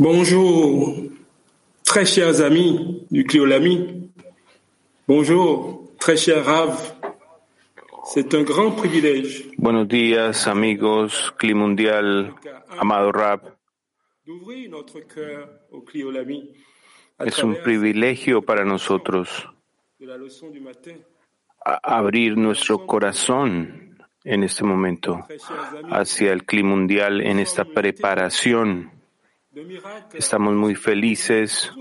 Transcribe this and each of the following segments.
Bonjour, très chers amis du Cliolami. Bonjour, très cher Rav. C'est un grand privilège Buenos días, amigos, Cli Mundial, amado à Es un privilegio para nosotros abrir nuestro corazón en este momento hacia el Cli Mundial en esta preparación. Estamos muy felices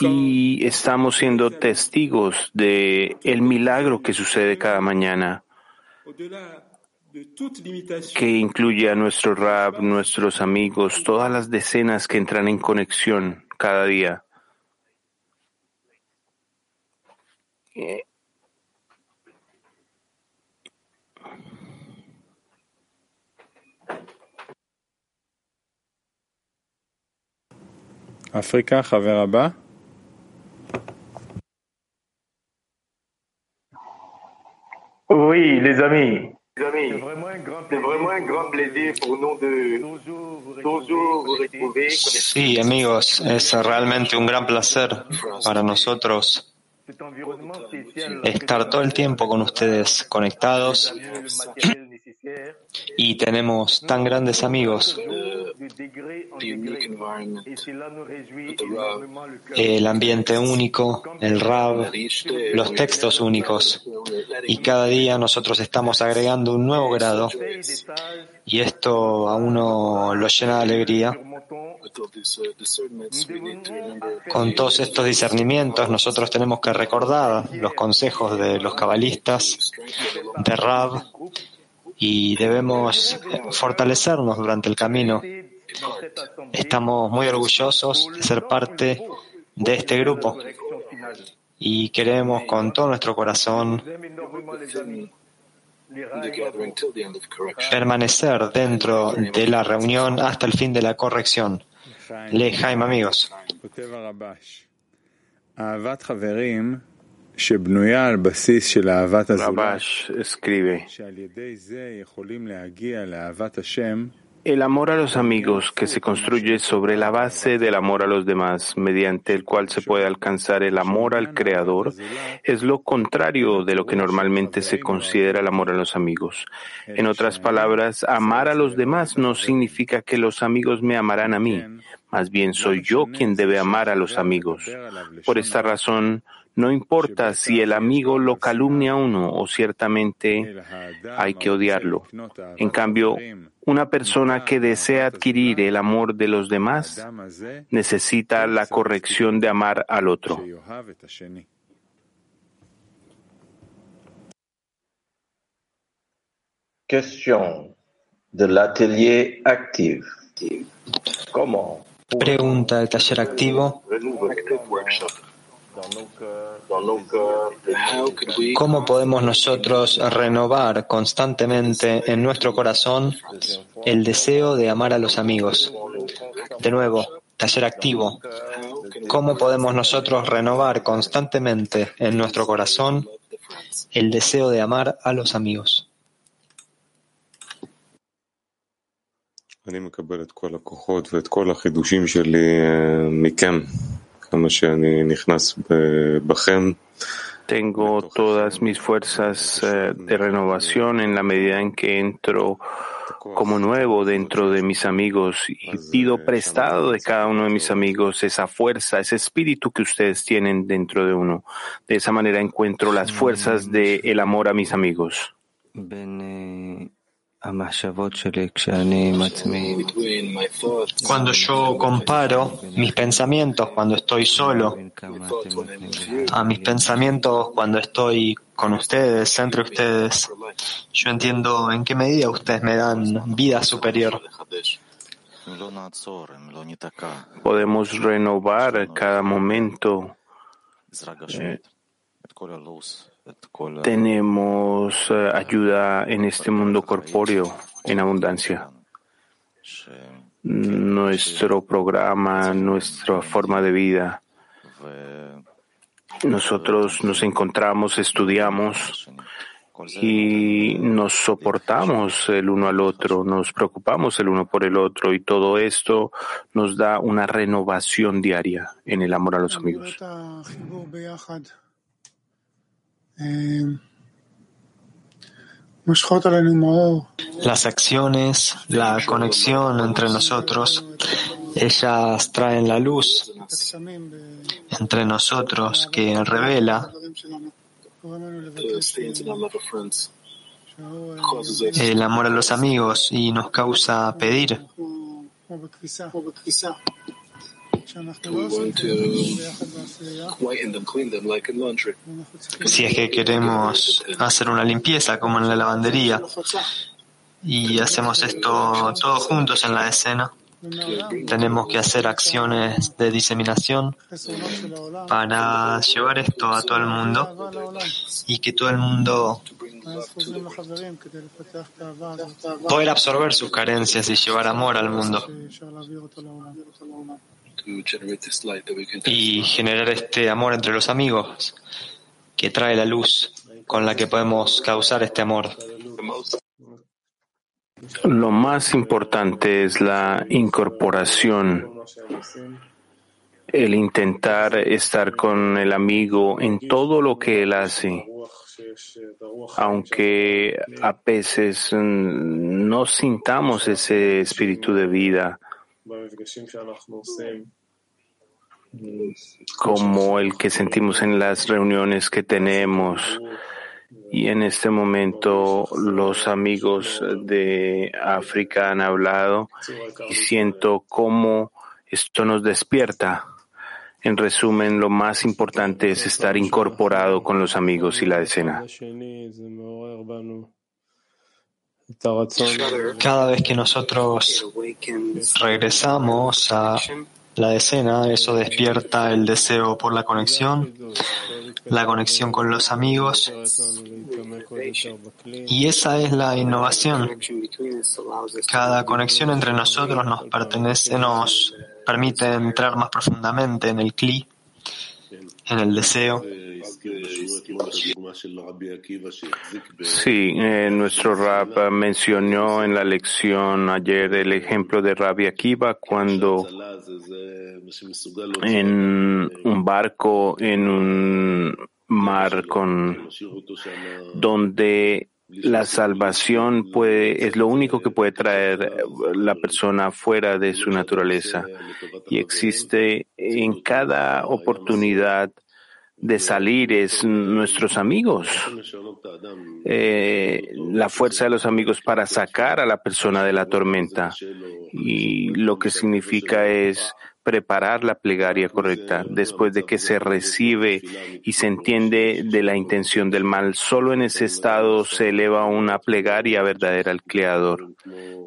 y estamos siendo testigos de el milagro que sucede cada mañana, que incluye a nuestro Rab, nuestros amigos, todas las decenas que entran en conexión cada día. África, Javerabá. Oui, les amis. amis C'est vraiment un grand plaisir pour nous de toujours vous retrouver. Sí, amigos, es realmente un gran placer para nosotros estar todo el tiempo con ustedes conectados y tenemos tan grandes amigos el ambiente único, el RAB, los textos únicos. Y cada día nosotros estamos agregando un nuevo grado y esto a uno lo llena de alegría. Con todos estos discernimientos nosotros tenemos que recordar los consejos de los cabalistas, de Rab, y debemos fortalecernos durante el camino. Estamos muy orgullosos de ser parte de este grupo y queremos con todo nuestro corazón permanecer dentro de la reunión hasta el fin de la corrección. Le amigos. Rabash escribe el amor a los amigos que se construye sobre la base del amor a los demás, mediante el cual se puede alcanzar el amor al Creador, es lo contrario de lo que normalmente se considera el amor a los amigos. En otras palabras, amar a los demás no significa que los amigos me amarán a mí. Más bien soy yo quien debe amar a los amigos. Por esta razón, no importa si el amigo lo calumnia a uno o ciertamente hay que odiarlo. En cambio, una persona que desea adquirir el amor de los demás necesita la corrección de amar al otro. Pregunta del taller activo. ¿Cómo podemos nosotros renovar constantemente en nuestro corazón el deseo de amar a los amigos? De nuevo, taller activo. ¿Cómo podemos nosotros renovar constantemente en nuestro corazón el deseo de amar a los amigos? Tengo todas mis fuerzas eh, de renovación en la medida en que entro como nuevo dentro de mis amigos y pido prestado de cada uno de mis amigos esa fuerza, ese espíritu que ustedes tienen dentro de uno. De esa manera encuentro las fuerzas del de amor a mis amigos. Cuando yo comparo mis pensamientos cuando estoy solo a mis pensamientos cuando estoy con ustedes, entre ustedes, yo entiendo en qué medida ustedes me dan vida superior. Podemos renovar cada momento. Eh, tenemos eh, ayuda en este mundo corpóreo en abundancia. Nuestro programa, nuestra forma de vida. Nosotros nos encontramos, estudiamos y nos soportamos el uno al otro, nos preocupamos el uno por el otro y todo esto nos da una renovación diaria en el amor a los amigos. Las acciones, la conexión entre nosotros, ellas traen la luz entre nosotros que revela el amor a los amigos y nos causa pedir. Si es que queremos hacer una limpieza como en la lavandería y hacemos esto todos juntos en la escena, tenemos que hacer acciones de diseminación para llevar esto a todo el mundo y que todo el mundo pueda absorber sus carencias y llevar amor al mundo y generar este amor entre los amigos que trae la luz con la que podemos causar este amor. Lo más importante es la incorporación, el intentar estar con el amigo en todo lo que él hace, aunque a veces no sintamos ese espíritu de vida como el que sentimos en las reuniones que tenemos. Y en este momento los amigos de África han hablado y siento cómo esto nos despierta. En resumen, lo más importante es estar incorporado con los amigos y la escena. Cada vez que nosotros regresamos a la escena, eso despierta el deseo por la conexión, la conexión con los amigos. Y esa es la innovación. Cada conexión entre nosotros nos pertenece, nos permite entrar más profundamente en el cli, en el deseo. Sí, eh, nuestro rap mencionó en la lección ayer el ejemplo de Rabbi Akiva cuando en un barco, en un mar con donde la salvación es lo único que puede traer la persona fuera de su naturaleza. Y existe en cada oportunidad de salir es nuestros amigos, eh, la fuerza de los amigos para sacar a la persona de la tormenta. Y lo que significa es preparar la plegaria correcta después de que se recibe y se entiende de la intención del mal. Solo en ese estado se eleva una plegaria verdadera al Creador.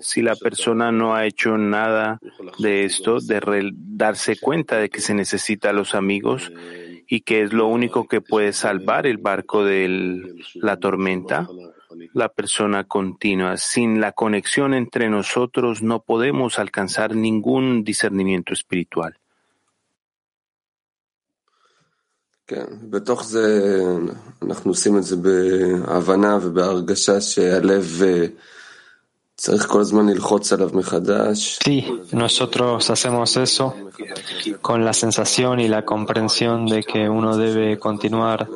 Si la persona no ha hecho nada de esto, de darse cuenta de que se necesita a los amigos, y que es lo único que puede salvar el barco de la tormenta, la persona continua. Sin la conexión entre nosotros no podemos alcanzar ningún discernimiento espiritual. Sí, nosotros hacemos eso con la sensación y la comprensión de que uno debe continuar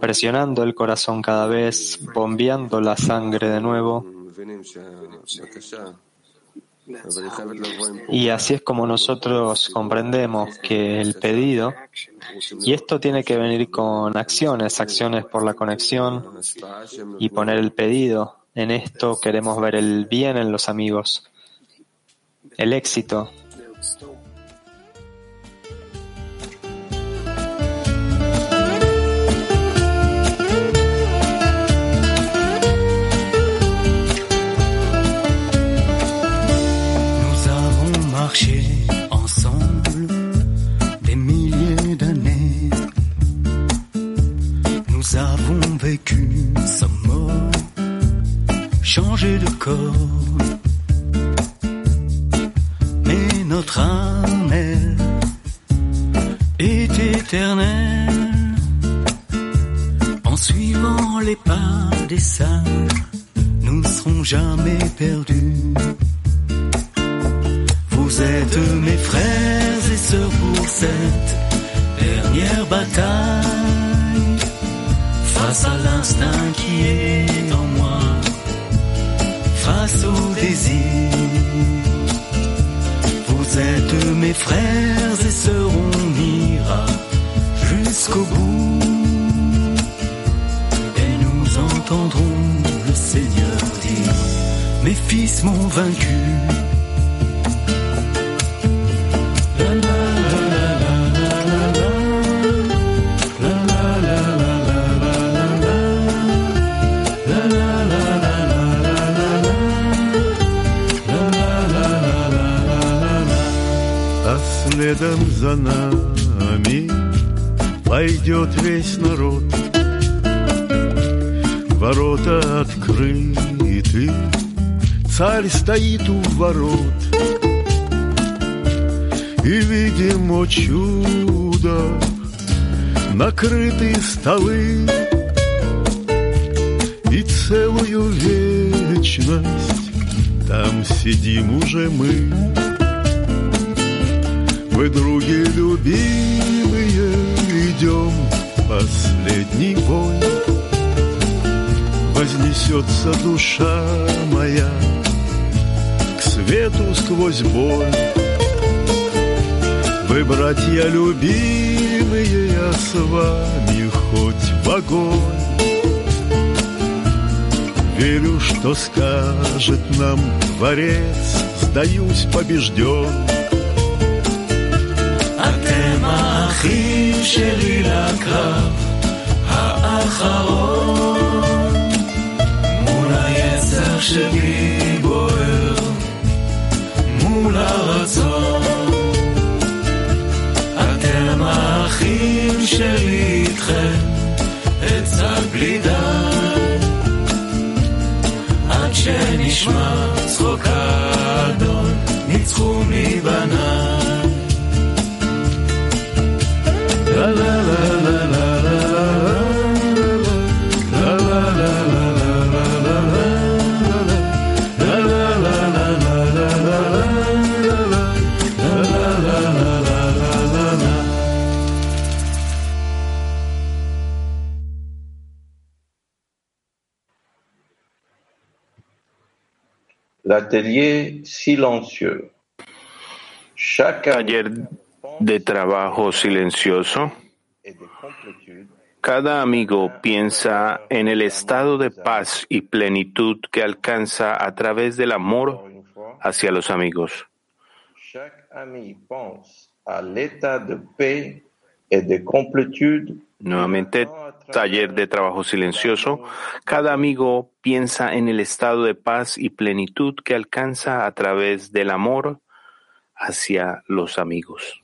presionando el corazón cada vez, bombeando la sangre de nuevo. Y así es como nosotros comprendemos que el pedido, y esto tiene que venir con acciones, acciones por la conexión y poner el pedido en esto queremos ver el bien en los amigos, el éxito. De corps. Mais notre âme, est éternelle en suivant les pas des sages, nous ne serons jamais perdus. Vous êtes mes frères et sœurs pour cette dernière bataille. Face à l'instinct qui est au. Vous êtes mes frères et sœurs, on ira jusqu'au bout. Et nous entendrons le Seigneur dire, mes fils m'ont vaincu. Пойдет весь народ. Ворота открыты, царь стоит у ворот. И видим, о чудо, накрыты столы, И целую вечность там сидим уже мы. Вы, други любимые, идем последний бой. Вознесется душа моя К свету сквозь боль. Вы, братья любимые, я с вами хоть в огонь. Верю, что скажет нам Творец Сдаюсь побежден. Атема Ахи. האחים שלי לקרב האחרון מול היצר שבי בוער מול הרצון אתם האחים שלי איתכם אצעד בלי די עד שנשמע צחוק האדון ניצחו מבניי L'atelier silencieux. Taller de trabajo silencioso. Cada amigo piensa en el estado de paz y plenitud que alcanza a través del amor hacia los amigos. chaque ami pense à l'état de paix et de complétude Nuevamente, taller de trabajo silencioso. Cada amigo piensa en el estado de paz y plenitud que alcanza a través del amor hacia los amigos.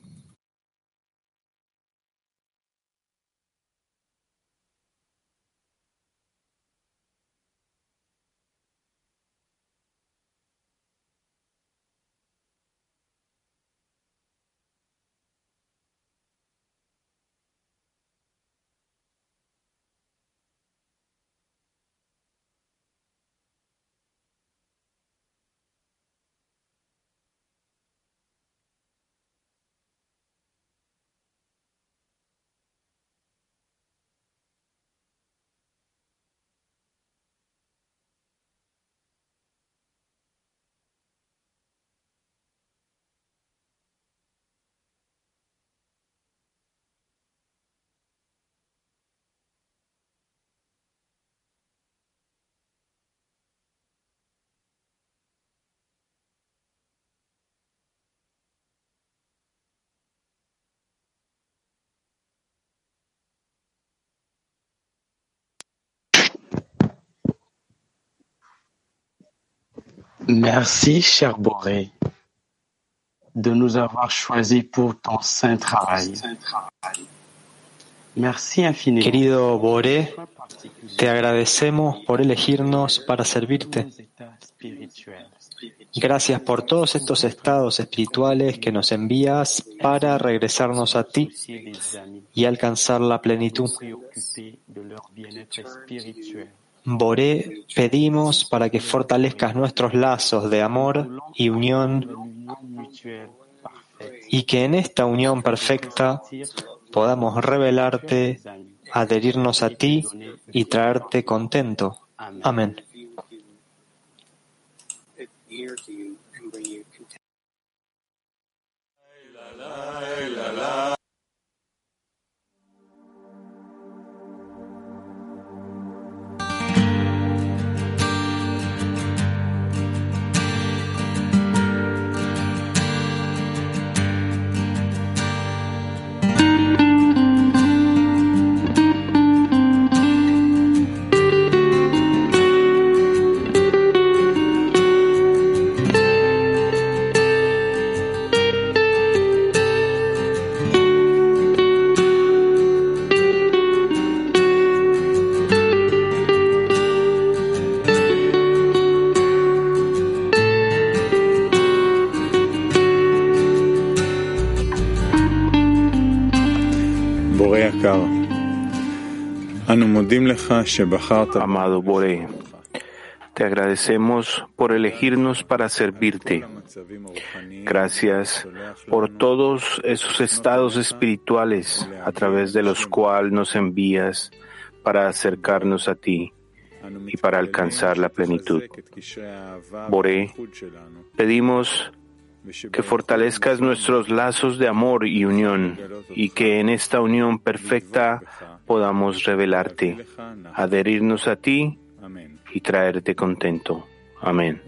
Merci, cher Boré, de nous avoir choisis pour ton saint travail. Merci infiniment. Querido Boré, te agradecemos por elegirnos para servirte. Gracias por todos estos estados espirituales que nos envías para regresarnos a ti y alcanzar la plenitud. Boré, pedimos para que fortalezcas nuestros lazos de amor y unión y que en esta unión perfecta podamos revelarte, adherirnos a ti y traerte contento. Amén. Amado Bore, te agradecemos por elegirnos para servirte. Gracias por todos esos estados espirituales a través de los cuales nos envías para acercarnos a ti y para alcanzar la plenitud. Boré, pedimos que fortalezcas nuestros lazos de amor y unión y que en esta unión perfecta podamos revelarte, adherirnos a ti y traerte contento. Amén.